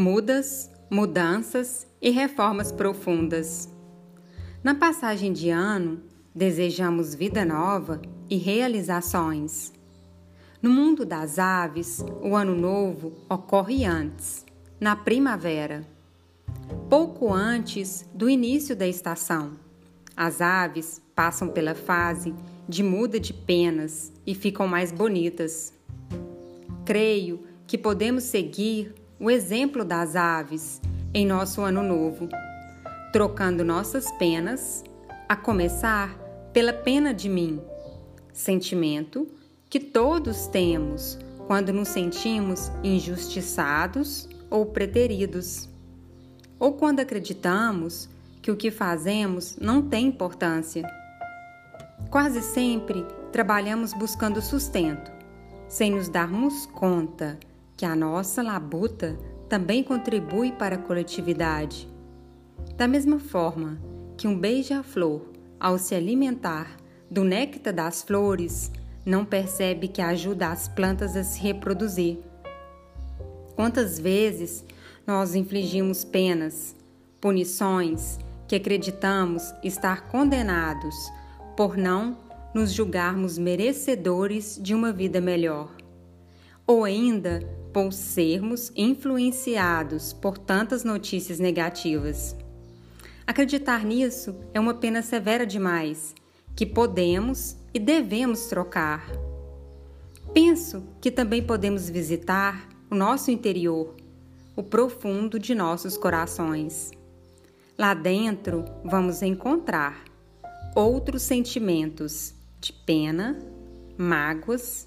Mudas, mudanças e reformas profundas. Na passagem de ano, desejamos vida nova e realizações. No mundo das aves, o ano novo ocorre antes, na primavera, pouco antes do início da estação. As aves passam pela fase de muda de penas e ficam mais bonitas. Creio que podemos seguir o exemplo das aves em nosso ano novo, trocando nossas penas, a começar pela pena de mim, sentimento que todos temos quando nos sentimos injustiçados ou preteridos, ou quando acreditamos que o que fazemos não tem importância. Quase sempre trabalhamos buscando sustento, sem nos darmos conta que a nossa labuta também contribui para a coletividade. Da mesma forma que um beija-flor, ao se alimentar do néctar das flores, não percebe que ajuda as plantas a se reproduzir. Quantas vezes nós infligimos penas, punições que acreditamos estar condenados por não nos julgarmos merecedores de uma vida melhor? Ou ainda por sermos influenciados por tantas notícias negativas. Acreditar nisso é uma pena severa demais, que podemos e devemos trocar. Penso que também podemos visitar o nosso interior, o profundo de nossos corações. Lá dentro vamos encontrar outros sentimentos de pena, mágoas,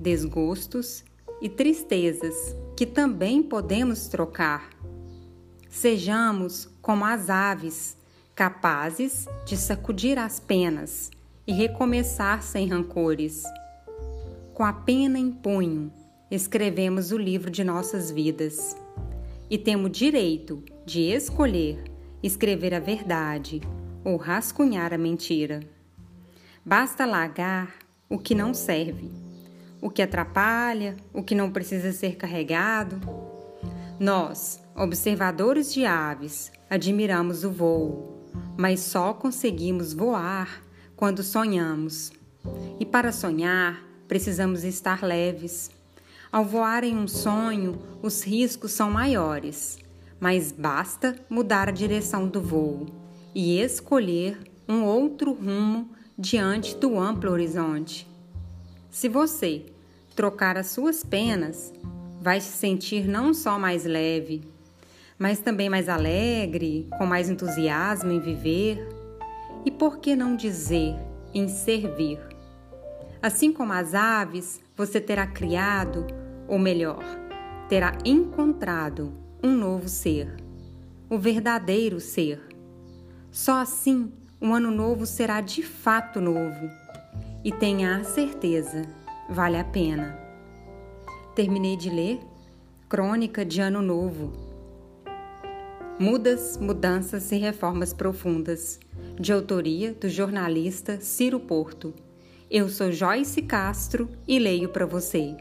desgostos e tristezas que também podemos trocar. Sejamos como as aves, capazes de sacudir as penas e recomeçar sem rancores. Com a pena em punho, escrevemos o livro de nossas vidas e temos direito de escolher escrever a verdade ou rascunhar a mentira. Basta largar o que não serve o que atrapalha, o que não precisa ser carregado. Nós, observadores de aves, admiramos o voo, mas só conseguimos voar quando sonhamos. E para sonhar, precisamos estar leves. Ao voar em um sonho, os riscos são maiores, mas basta mudar a direção do voo e escolher um outro rumo diante do amplo horizonte. Se você trocar as suas penas, vai se sentir não só mais leve, mas também mais alegre, com mais entusiasmo em viver e por que não dizer em servir. Assim como as aves, você terá criado, ou melhor, terá encontrado um novo ser, o verdadeiro ser. Só assim o ano novo será de fato novo. E tenha a certeza vale a pena. Terminei de ler Crônica de Ano Novo. Mudas, Mudanças e Reformas Profundas, de autoria do jornalista Ciro Porto. Eu sou Joyce Castro e leio para você.